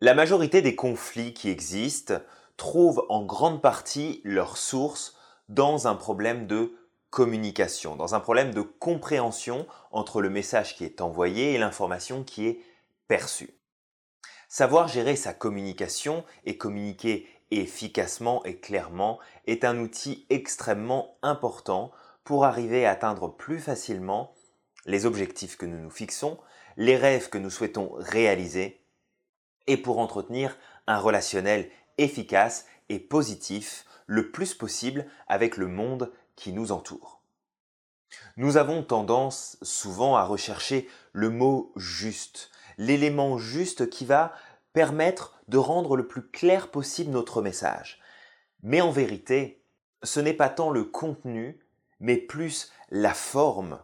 La majorité des conflits qui existent trouvent en grande partie leur source dans un problème de communication, dans un problème de compréhension entre le message qui est envoyé et l'information qui est perçue. Savoir gérer sa communication et communiquer efficacement et clairement est un outil extrêmement important pour arriver à atteindre plus facilement les objectifs que nous nous fixons, les rêves que nous souhaitons réaliser et pour entretenir un relationnel efficace et positif le plus possible avec le monde qui nous entoure. Nous avons tendance souvent à rechercher le mot juste, l'élément juste qui va permettre de rendre le plus clair possible notre message. Mais en vérité, ce n'est pas tant le contenu, mais plus la forme,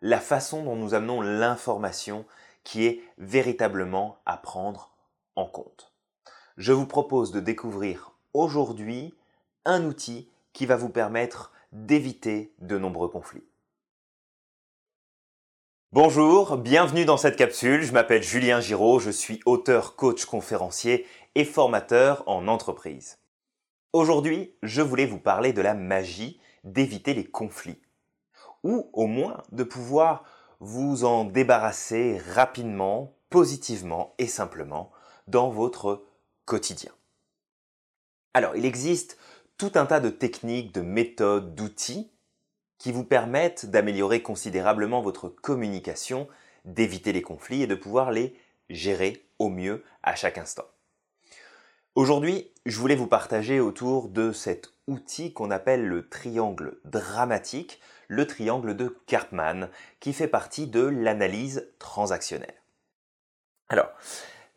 la façon dont nous amenons l'information qui est véritablement à prendre compte. Je vous propose de découvrir aujourd'hui un outil qui va vous permettre d'éviter de nombreux conflits. Bonjour, bienvenue dans cette capsule. Je m'appelle Julien Giraud, je suis auteur, coach, conférencier et formateur en entreprise. Aujourd'hui, je voulais vous parler de la magie d'éviter les conflits, ou au moins de pouvoir vous en débarrasser rapidement, positivement et simplement dans votre quotidien. Alors, il existe tout un tas de techniques, de méthodes, d'outils qui vous permettent d'améliorer considérablement votre communication, d'éviter les conflits et de pouvoir les gérer au mieux à chaque instant. Aujourd'hui, je voulais vous partager autour de cet outil qu'on appelle le triangle dramatique, le triangle de Karpman, qui fait partie de l'analyse transactionnelle. Alors,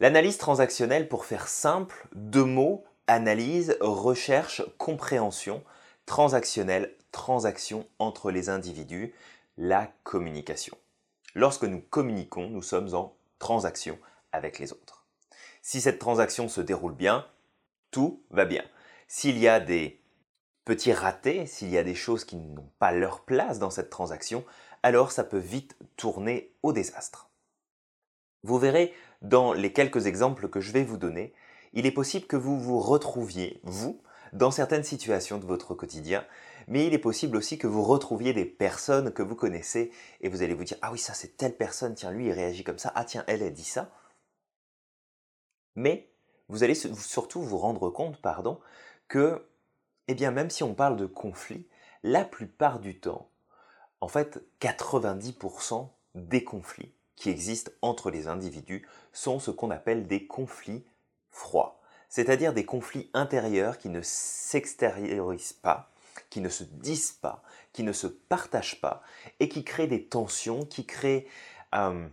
l'analyse transactionnelle, pour faire simple, deux mots, analyse, recherche, compréhension, transactionnelle, transaction entre les individus, la communication. Lorsque nous communiquons, nous sommes en transaction avec les autres. Si cette transaction se déroule bien, tout va bien. S'il y a des petits ratés, s'il y a des choses qui n'ont pas leur place dans cette transaction, alors ça peut vite tourner au désastre. Vous verrez dans les quelques exemples que je vais vous donner, il est possible que vous vous retrouviez, vous, dans certaines situations de votre quotidien, mais il est possible aussi que vous retrouviez des personnes que vous connaissez et vous allez vous dire Ah oui, ça c'est telle personne, tiens, lui il réagit comme ça, ah tiens, elle a dit ça. Mais vous allez surtout vous rendre compte, pardon, que, eh bien, même si on parle de conflit, la plupart du temps, en fait, 90% des conflits qui existent entre les individus sont ce qu'on appelle des conflits froids, c'est-à-dire des conflits intérieurs qui ne s'extériorisent pas, qui ne se disent pas, qui ne se partagent pas, et qui créent des tensions, qui créent euh,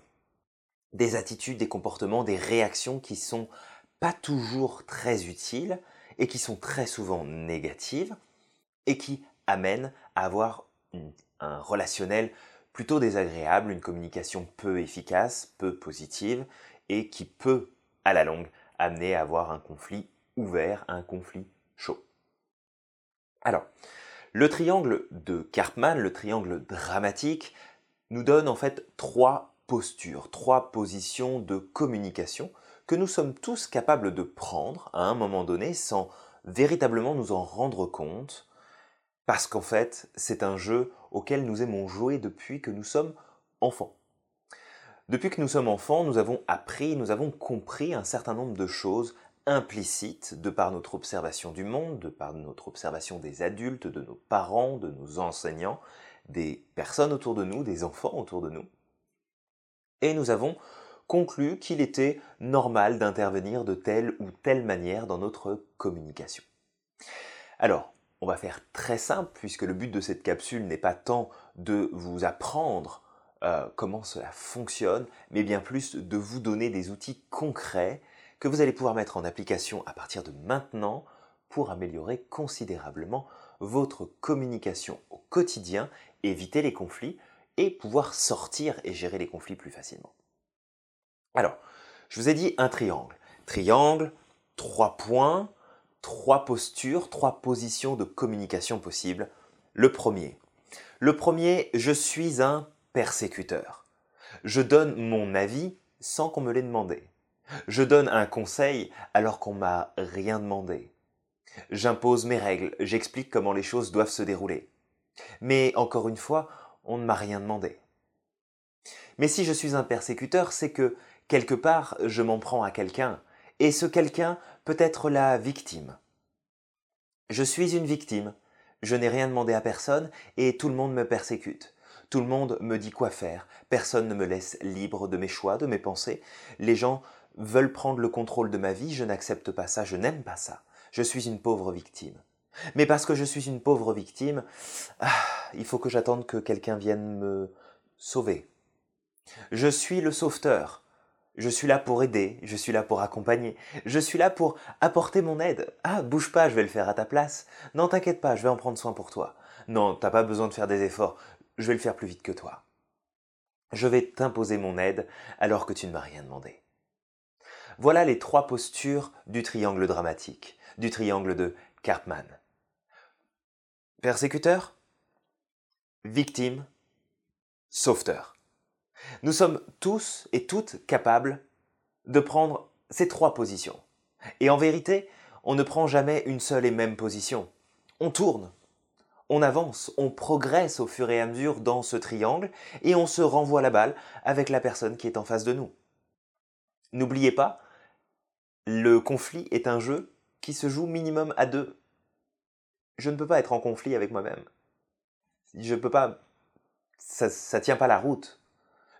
des attitudes, des comportements, des réactions qui sont pas toujours très utiles et qui sont très souvent négatives et qui amènent à avoir un relationnel plutôt désagréable, une communication peu efficace, peu positive et qui peut à la longue amener à avoir un conflit ouvert, un conflit chaud. Alors, le triangle de Karpman, le triangle dramatique, nous donne en fait trois postures, trois positions de communication que nous sommes tous capables de prendre à un moment donné sans véritablement nous en rendre compte, parce qu'en fait, c'est un jeu auquel nous aimons jouer depuis que nous sommes enfants. Depuis que nous sommes enfants, nous avons appris, nous avons compris un certain nombre de choses implicites de par notre observation du monde, de par notre observation des adultes, de nos parents, de nos enseignants, des personnes autour de nous, des enfants autour de nous et nous avons conclu qu'il était normal d'intervenir de telle ou telle manière dans notre communication. Alors, on va faire très simple puisque le but de cette capsule n'est pas tant de vous apprendre euh, comment cela fonctionne, mais bien plus de vous donner des outils concrets que vous allez pouvoir mettre en application à partir de maintenant pour améliorer considérablement votre communication au quotidien, éviter les conflits et pouvoir sortir et gérer les conflits plus facilement. Alors, je vous ai dit un triangle. Triangle, trois points, trois postures, trois positions de communication possibles. Le premier. Le premier, je suis un persécuteur. Je donne mon avis sans qu'on me l'ait demandé. Je donne un conseil alors qu'on m'a rien demandé. J'impose mes règles, j'explique comment les choses doivent se dérouler. Mais encore une fois, on ne m'a rien demandé. Mais si je suis un persécuteur, c'est que, quelque part, je m'en prends à quelqu'un, et ce quelqu'un peut être la victime. Je suis une victime, je n'ai rien demandé à personne, et tout le monde me persécute. Tout le monde me dit quoi faire, personne ne me laisse libre de mes choix, de mes pensées. Les gens veulent prendre le contrôle de ma vie, je n'accepte pas ça, je n'aime pas ça. Je suis une pauvre victime. Mais parce que je suis une pauvre victime, ah, il faut que j'attende que quelqu'un vienne me sauver. Je suis le sauveteur. Je suis là pour aider, je suis là pour accompagner, je suis là pour apporter mon aide. Ah, bouge pas, je vais le faire à ta place. Non, t'inquiète pas, je vais en prendre soin pour toi. Non, t'as pas besoin de faire des efforts, je vais le faire plus vite que toi. Je vais t'imposer mon aide alors que tu ne m'as rien demandé. Voilà les trois postures du triangle dramatique, du triangle de Karpman. Persécuteur, victime, sauveteur. Nous sommes tous et toutes capables de prendre ces trois positions. Et en vérité, on ne prend jamais une seule et même position. On tourne, on avance, on progresse au fur et à mesure dans ce triangle et on se renvoie la balle avec la personne qui est en face de nous. N'oubliez pas, le conflit est un jeu qui se joue minimum à deux je ne peux pas être en conflit avec moi-même. Je ne peux pas. Ça ne tient pas la route.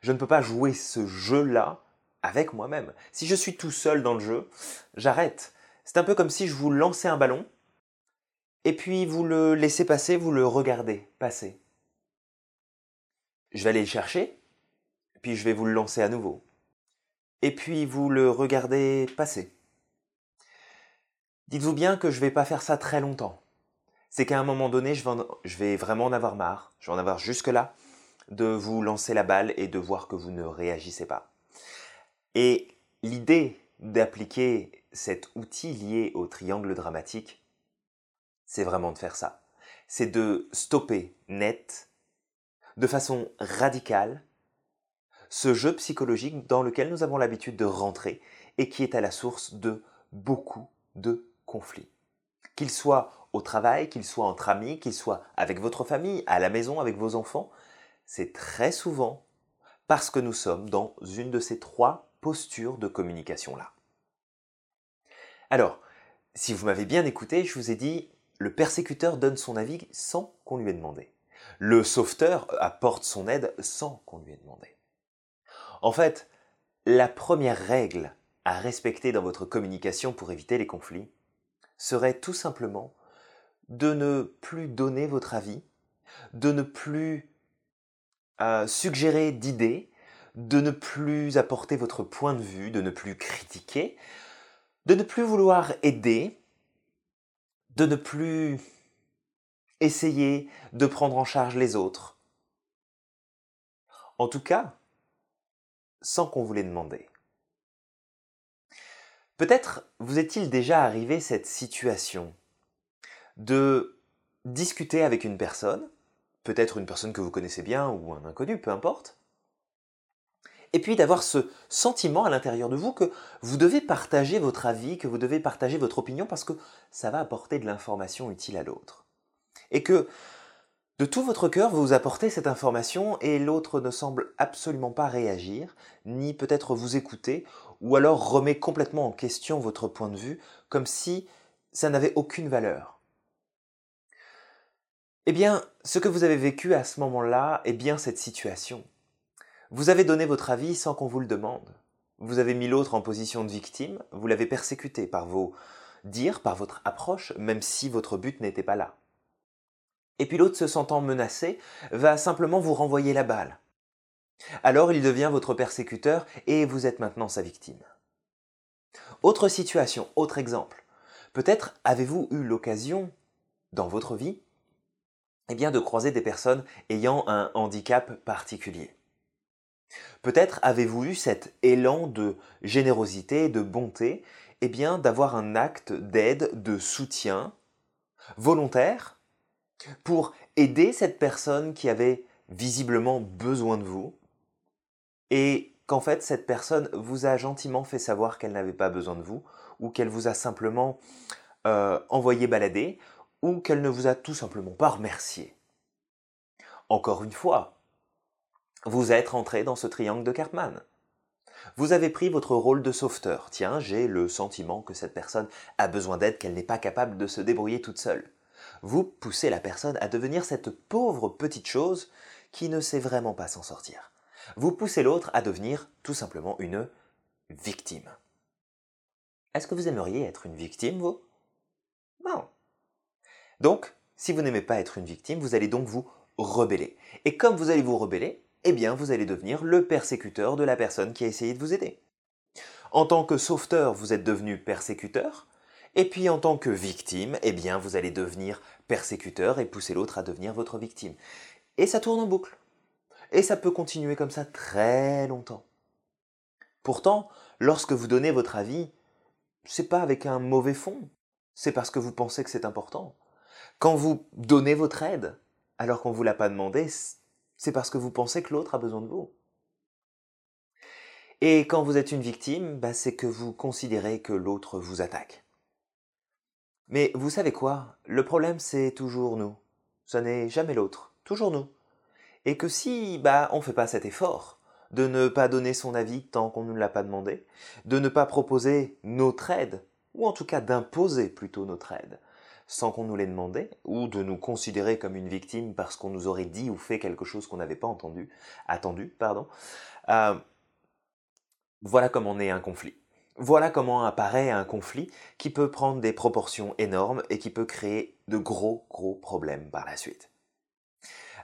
Je ne peux pas jouer ce jeu-là avec moi-même. Si je suis tout seul dans le jeu, j'arrête. C'est un peu comme si je vous lançais un ballon, et puis vous le laissez passer, vous le regardez passer. Je vais aller le chercher, puis je vais vous le lancer à nouveau. Et puis vous le regardez passer. Dites-vous bien que je ne vais pas faire ça très longtemps c'est qu'à un moment donné, je vais, vraiment en avoir marre, je vais en avoir jusque-là, de vous lancer la balle et de voir que vous ne réagissez pas. Et l'idée d'appliquer cet outil lié au triangle dramatique, c'est vraiment de faire ça. C'est de stopper net, de façon radicale, ce jeu psychologique dans lequel nous avons l'habitude de rentrer et qui est à la source de beaucoup de conflits. Qu'ils soient au travail, qu'il soit entre amis, qu'il soit avec votre famille, à la maison, avec vos enfants, c'est très souvent parce que nous sommes dans une de ces trois postures de communication-là. Alors, si vous m'avez bien écouté, je vous ai dit, le persécuteur donne son avis sans qu'on lui ait demandé. Le sauveteur apporte son aide sans qu'on lui ait demandé. En fait, la première règle à respecter dans votre communication pour éviter les conflits serait tout simplement de ne plus donner votre avis, de ne plus suggérer d'idées, de ne plus apporter votre point de vue, de ne plus critiquer, de ne plus vouloir aider, de ne plus essayer de prendre en charge les autres. En tout cas, sans qu'on vous l'ait demandé. Peut-être vous est-il déjà arrivé cette situation de discuter avec une personne, peut-être une personne que vous connaissez bien ou un inconnu, peu importe, et puis d'avoir ce sentiment à l'intérieur de vous que vous devez partager votre avis, que vous devez partager votre opinion parce que ça va apporter de l'information utile à l'autre. Et que de tout votre cœur, vous apportez cette information et l'autre ne semble absolument pas réagir, ni peut-être vous écouter, ou alors remet complètement en question votre point de vue, comme si ça n'avait aucune valeur. Eh bien, ce que vous avez vécu à ce moment-là est bien cette situation. Vous avez donné votre avis sans qu'on vous le demande. Vous avez mis l'autre en position de victime, vous l'avez persécuté par vos dires, par votre approche, même si votre but n'était pas là. Et puis l'autre, se sentant menacé, va simplement vous renvoyer la balle. Alors il devient votre persécuteur et vous êtes maintenant sa victime. Autre situation, autre exemple. Peut-être avez-vous eu l'occasion, dans votre vie, eh de croiser des personnes ayant un handicap particulier. Peut-être avez-vous eu cet élan de générosité, de bonté, eh d'avoir un acte d'aide, de soutien volontaire pour aider cette personne qui avait visiblement besoin de vous. Et qu'en fait cette personne vous a gentiment fait savoir qu'elle n'avait pas besoin de vous, ou qu'elle vous a simplement euh, envoyé balader, ou qu'elle ne vous a tout simplement pas remercié. Encore une fois, vous êtes rentré dans ce triangle de Cartman. Vous avez pris votre rôle de sauveteur. Tiens, j'ai le sentiment que cette personne a besoin d'aide, qu'elle n'est pas capable de se débrouiller toute seule. Vous poussez la personne à devenir cette pauvre petite chose qui ne sait vraiment pas s'en sortir. Vous poussez l'autre à devenir tout simplement une victime. Est-ce que vous aimeriez être une victime, vous? Donc, si vous n'aimez pas être une victime, vous allez donc vous rebeller. Et comme vous allez vous rebeller, eh bien vous allez devenir le persécuteur de la personne qui a essayé de vous aider. En tant que sauveteur, vous êtes devenu persécuteur, et puis en tant que victime, eh bien vous allez devenir persécuteur et pousser l'autre à devenir votre victime. Et ça tourne en boucle. Et ça peut continuer comme ça très longtemps. Pourtant, lorsque vous donnez votre avis, c'est pas avec un mauvais fond, c'est parce que vous pensez que c'est important. Quand vous donnez votre aide, alors qu'on ne vous l'a pas demandé, c'est parce que vous pensez que l'autre a besoin de vous. Et quand vous êtes une victime, bah, c'est que vous considérez que l'autre vous attaque. Mais vous savez quoi? Le problème, c'est toujours nous. Ce n'est jamais l'autre, toujours nous. Et que si bah, on ne fait pas cet effort de ne pas donner son avis tant qu'on ne l'a pas demandé, de ne pas proposer notre aide, ou en tout cas d'imposer plutôt notre aide, sans qu'on nous l'ait demandé, ou de nous considérer comme une victime parce qu'on nous aurait dit ou fait quelque chose qu'on n'avait pas entendu, attendu, pardon. Euh, voilà comment est un conflit. Voilà comment apparaît un conflit qui peut prendre des proportions énormes et qui peut créer de gros, gros problèmes par la suite.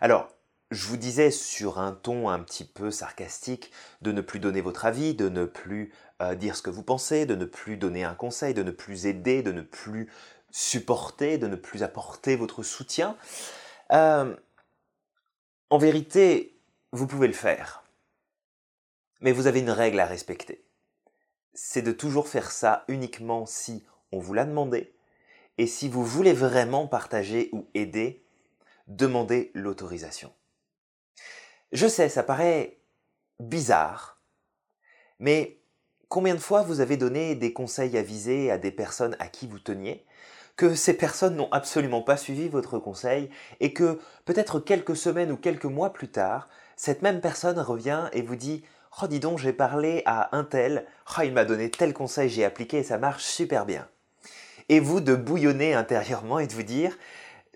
Alors, je vous disais sur un ton un petit peu sarcastique de ne plus donner votre avis, de ne plus euh, dire ce que vous pensez, de ne plus donner un conseil, de ne plus aider, de ne plus supporter, de ne plus apporter votre soutien. Euh, en vérité, vous pouvez le faire. Mais vous avez une règle à respecter. C'est de toujours faire ça uniquement si on vous l'a demandé. Et si vous voulez vraiment partager ou aider, demandez l'autorisation. Je sais, ça paraît bizarre, mais combien de fois vous avez donné des conseils avisés à des personnes à qui vous teniez que ces personnes n'ont absolument pas suivi votre conseil et que peut-être quelques semaines ou quelques mois plus tard, cette même personne revient et vous dit Oh, dis donc, j'ai parlé à un tel, oh, il m'a donné tel conseil, j'ai appliqué et ça marche super bien. Et vous de bouillonner intérieurement et de vous dire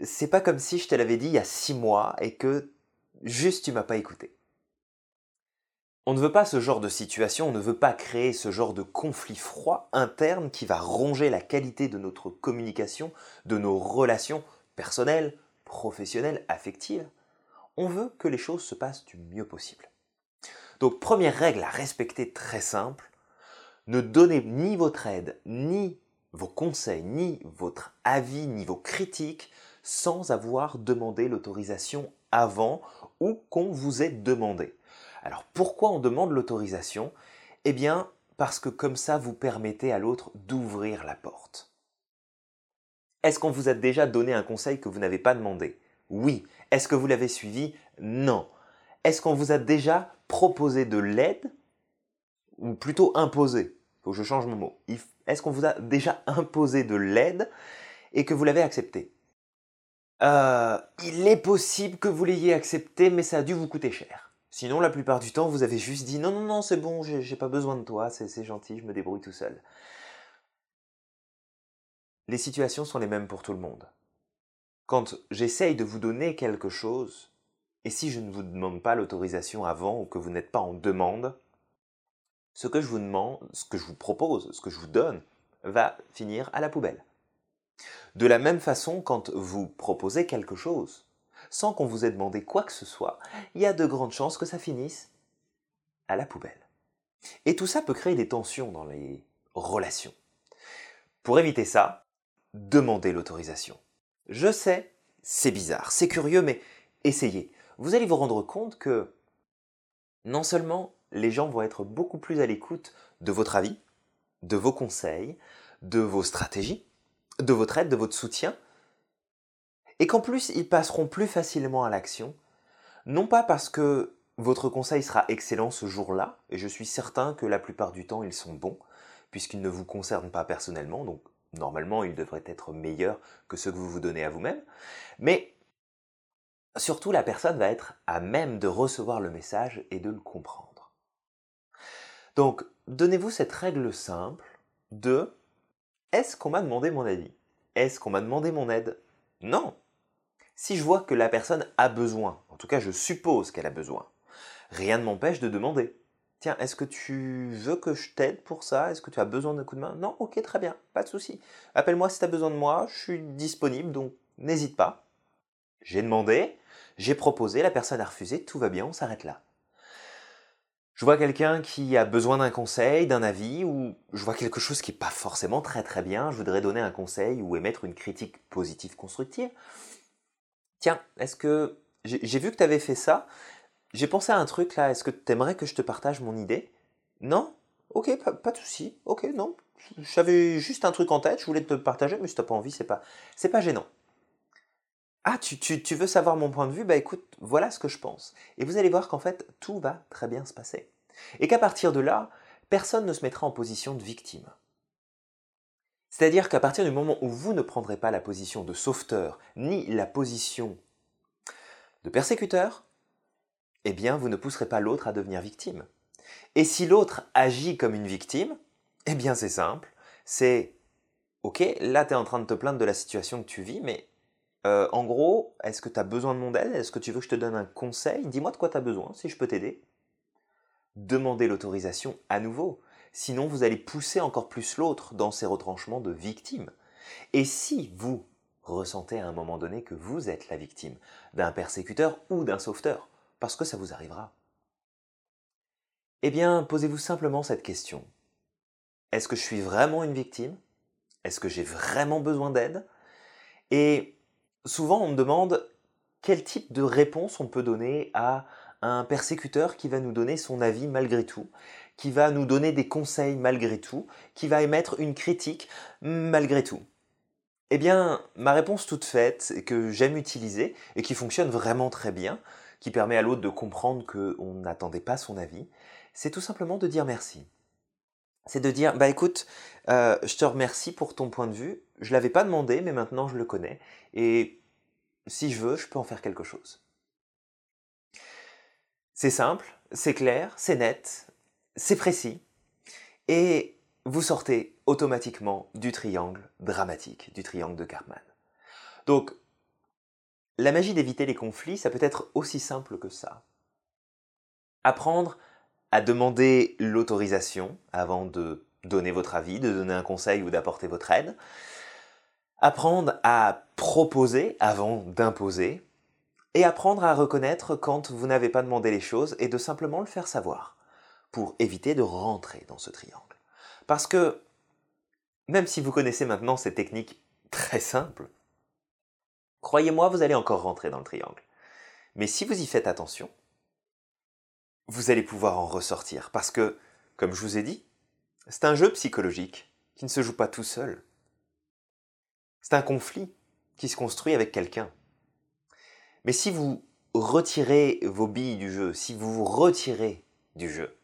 C'est pas comme si je te l'avais dit il y a six mois et que juste tu m'as pas écouté. On ne veut pas ce genre de situation, on ne veut pas créer ce genre de conflit froid interne qui va ronger la qualité de notre communication, de nos relations personnelles, professionnelles, affectives. On veut que les choses se passent du mieux possible. Donc première règle à respecter très simple, ne donnez ni votre aide, ni vos conseils, ni votre avis, ni vos critiques sans avoir demandé l'autorisation avant ou qu'on vous ait demandé. Alors pourquoi on demande l'autorisation? Eh bien parce que comme ça vous permettez à l'autre d'ouvrir la porte. Est-ce qu'on vous a déjà donné un conseil que vous n'avez pas demandé? Oui. Est-ce que vous l'avez suivi? Non. Est-ce qu'on vous a déjà proposé de l'aide? Ou plutôt imposé? Faut que je change mon mot. Est-ce qu'on vous a déjà imposé de l'aide et que vous l'avez accepté? Euh, Il est possible que vous l'ayez accepté, mais ça a dû vous coûter cher. Sinon, la plupart du temps, vous avez juste dit non, non, non, c'est bon, j'ai pas besoin de toi, c'est gentil, je me débrouille tout seul. Les situations sont les mêmes pour tout le monde. Quand j'essaye de vous donner quelque chose, et si je ne vous demande pas l'autorisation avant ou que vous n'êtes pas en demande, ce que je vous demande, ce que je vous propose, ce que je vous donne, va finir à la poubelle. De la même façon, quand vous proposez quelque chose, sans qu'on vous ait demandé quoi que ce soit, il y a de grandes chances que ça finisse à la poubelle. Et tout ça peut créer des tensions dans les relations. Pour éviter ça, demandez l'autorisation. Je sais, c'est bizarre, c'est curieux, mais essayez. Vous allez vous rendre compte que non seulement les gens vont être beaucoup plus à l'écoute de votre avis, de vos conseils, de vos stratégies, de votre aide, de votre soutien, et qu'en plus ils passeront plus facilement à l'action, non pas parce que votre conseil sera excellent ce jour-là, et je suis certain que la plupart du temps ils sont bons, puisqu'ils ne vous concernent pas personnellement, donc normalement ils devraient être meilleurs que ceux que vous vous donnez à vous-même. Mais surtout, la personne va être à même de recevoir le message et de le comprendre. Donc, donnez-vous cette règle simple de est-ce qu'on m'a demandé mon avis? Est-ce qu'on m'a demandé mon aide? Non. Si je vois que la personne a besoin, en tout cas je suppose qu'elle a besoin, rien ne m'empêche de demander. Tiens, est-ce que tu veux que je t'aide pour ça? Est-ce que tu as besoin d'un coup de main? Non, ok, très bien, pas de souci. Appelle-moi si tu as besoin de moi, je suis disponible, donc n'hésite pas. J'ai demandé, j'ai proposé, la personne a refusé, tout va bien, on s'arrête là. Je vois quelqu'un qui a besoin d'un conseil, d'un avis, ou je vois quelque chose qui n'est pas forcément très très bien, je voudrais donner un conseil ou émettre une critique positive constructive. Tiens, est-ce que j'ai vu que tu avais fait ça j'ai pensé à un truc là, est-ce que tu aimerais que je te partage mon idée? Non? Ok, pas, de souci. Ok, non. J'avais juste un truc en tête, je voulais te partager, mais si t'as pas envie, c'est pas, c'est pas gênant. Ah, tu, tu, veux savoir mon point de vue? Bah écoute, voilà ce que je pense. Et vous allez voir qu'en fait, tout va très bien se passer. Et qu'à partir de là, personne ne se mettra en position de victime. C'est-à-dire qu'à partir du moment où vous ne prendrez pas la position de sauveteur, ni la position de persécuteur, eh bien, vous ne pousserez pas l'autre à devenir victime. Et si l'autre agit comme une victime, eh bien, c'est simple. C'est, ok, là, tu es en train de te plaindre de la situation que tu vis, mais euh, en gros, est-ce que tu as besoin de mon aide? Est-ce que tu veux que je te donne un conseil? Dis-moi de quoi tu as besoin, si je peux t'aider. Demandez l'autorisation à nouveau. Sinon, vous allez pousser encore plus l'autre dans ses retranchements de victime. Et si vous ressentez à un moment donné que vous êtes la victime d'un persécuteur ou d'un sauveteur, parce que ça vous arrivera. Eh bien, posez-vous simplement cette question. Est-ce que je suis vraiment une victime? Est-ce que j'ai vraiment besoin d'aide? Et souvent, on me demande quel type de réponse on peut donner à un persécuteur qui va nous donner son avis malgré tout, qui va nous donner des conseils malgré tout, qui va émettre une critique malgré tout. Eh bien, ma réponse toute faite, que j'aime utiliser et qui fonctionne vraiment très bien, qui permet à l'autre de comprendre qu'on n'attendait pas son avis, c'est tout simplement de dire merci. C'est de dire, bah écoute, euh, je te remercie pour ton point de vue, je l'avais pas demandé, mais maintenant je le connais, et si je veux, je peux en faire quelque chose. C'est simple, c'est clair, c'est net, c'est précis, et vous sortez automatiquement du triangle dramatique, du triangle de Cartman. Donc, la magie d'éviter les conflits, ça peut être aussi simple que ça. Apprendre à demander l'autorisation avant de donner votre avis, de donner un conseil ou d'apporter votre aide. Apprendre à proposer avant d'imposer. Et apprendre à reconnaître quand vous n'avez pas demandé les choses et de simplement le faire savoir pour éviter de rentrer dans ce triangle. Parce que même si vous connaissez maintenant ces techniques très simples, Croyez-moi, vous allez encore rentrer dans le triangle. Mais si vous y faites attention, vous allez pouvoir en ressortir. Parce que, comme je vous ai dit, c'est un jeu psychologique qui ne se joue pas tout seul. C'est un conflit qui se construit avec quelqu'un. Mais si vous retirez vos billes du jeu, si vous vous retirez du jeu,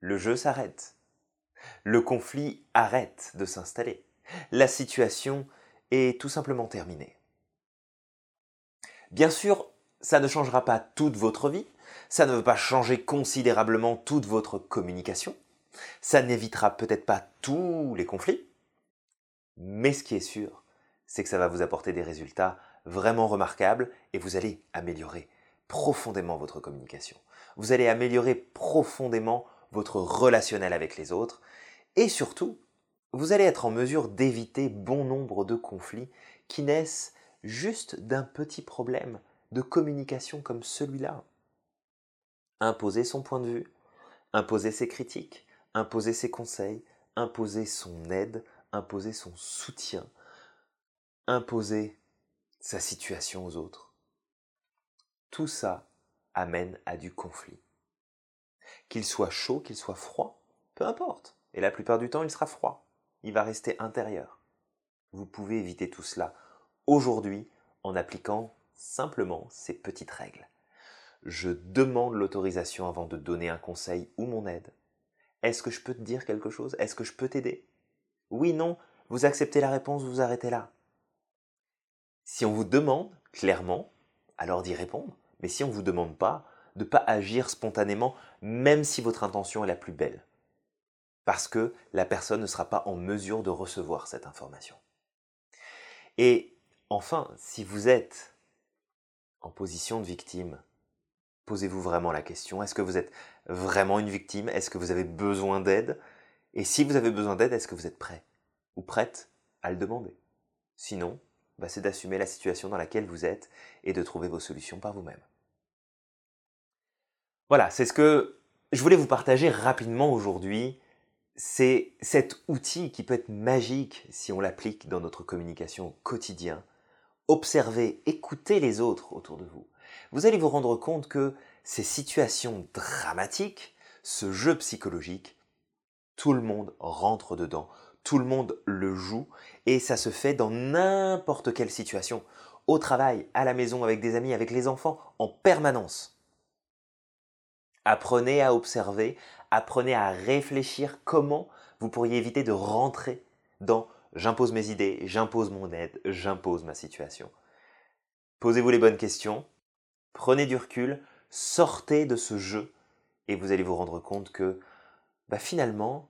le jeu s'arrête. Le conflit arrête de s'installer. La situation est tout simplement terminé. Bien sûr, ça ne changera pas toute votre vie, ça ne veut pas changer considérablement toute votre communication, ça n'évitera peut-être pas tous les conflits, mais ce qui est sûr, c'est que ça va vous apporter des résultats vraiment remarquables et vous allez améliorer profondément votre communication. Vous allez améliorer profondément votre relationnel avec les autres et surtout, vous allez être en mesure d'éviter bon nombre de conflits qui naissent juste d'un petit problème de communication comme celui-là. Imposer son point de vue, imposer ses critiques, imposer ses conseils, imposer son aide, imposer son soutien, imposer sa situation aux autres. Tout ça amène à du conflit. Qu'il soit chaud, qu'il soit froid, peu importe. Et la plupart du temps, il sera froid il va rester intérieur. Vous pouvez éviter tout cela aujourd'hui en appliquant simplement ces petites règles. Je demande l'autorisation avant de donner un conseil ou mon aide. Est-ce que je peux te dire quelque chose? Est-ce que je peux t'aider? Oui, non, vous acceptez la réponse, vous arrêtez là. Si on vous demande, clairement, alors d'y répondre. Mais si on ne vous demande pas, de ne pas agir spontanément, même si votre intention est la plus belle. Parce que la personne ne sera pas en mesure de recevoir cette information. Et enfin, si vous êtes en position de victime, posez-vous vraiment la question, est-ce que vous êtes vraiment une victime? Est-ce que vous avez besoin d'aide? Et si vous avez besoin d'aide, est-ce que vous êtes prêt ou prête à le demander? Sinon, bah, c'est d'assumer la situation dans laquelle vous êtes et de trouver vos solutions par vous-même. Voilà, c'est ce que je voulais vous partager rapidement aujourd'hui. C'est cet outil qui peut être magique si on l'applique dans notre communication au quotidien. Observez, écoutez les autres autour de vous. Vous allez vous rendre compte que ces situations dramatiques, ce jeu psychologique, tout le monde rentre dedans, tout le monde le joue, et ça se fait dans n'importe quelle situation, au travail, à la maison, avec des amis, avec les enfants, en permanence. Apprenez à observer, apprenez à réfléchir comment vous pourriez éviter de rentrer dans j'impose mes idées, j'impose mon aide, j'impose ma situation. Posez-vous les bonnes questions, prenez du recul, sortez de ce jeu et vous allez vous rendre compte que bah, finalement,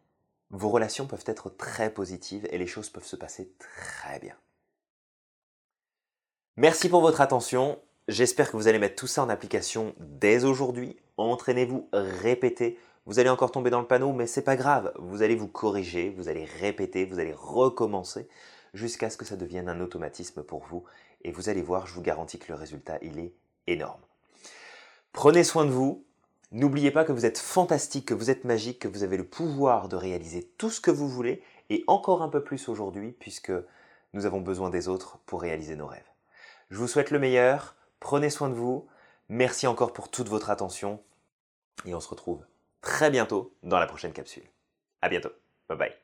vos relations peuvent être très positives et les choses peuvent se passer très bien. Merci pour votre attention. J'espère que vous allez mettre tout ça en application dès aujourd'hui. Entraînez-vous, répétez. Vous allez encore tomber dans le panneau, mais c'est pas grave. Vous allez vous corriger, vous allez répéter, vous allez recommencer jusqu'à ce que ça devienne un automatisme pour vous. Et vous allez voir, je vous garantis que le résultat, il est énorme. Prenez soin de vous. N'oubliez pas que vous êtes fantastique, que vous êtes magique, que vous avez le pouvoir de réaliser tout ce que vous voulez et encore un peu plus aujourd'hui puisque nous avons besoin des autres pour réaliser nos rêves. Je vous souhaite le meilleur. Prenez soin de vous. Merci encore pour toute votre attention et on se retrouve très bientôt dans la prochaine capsule. À bientôt. Bye bye.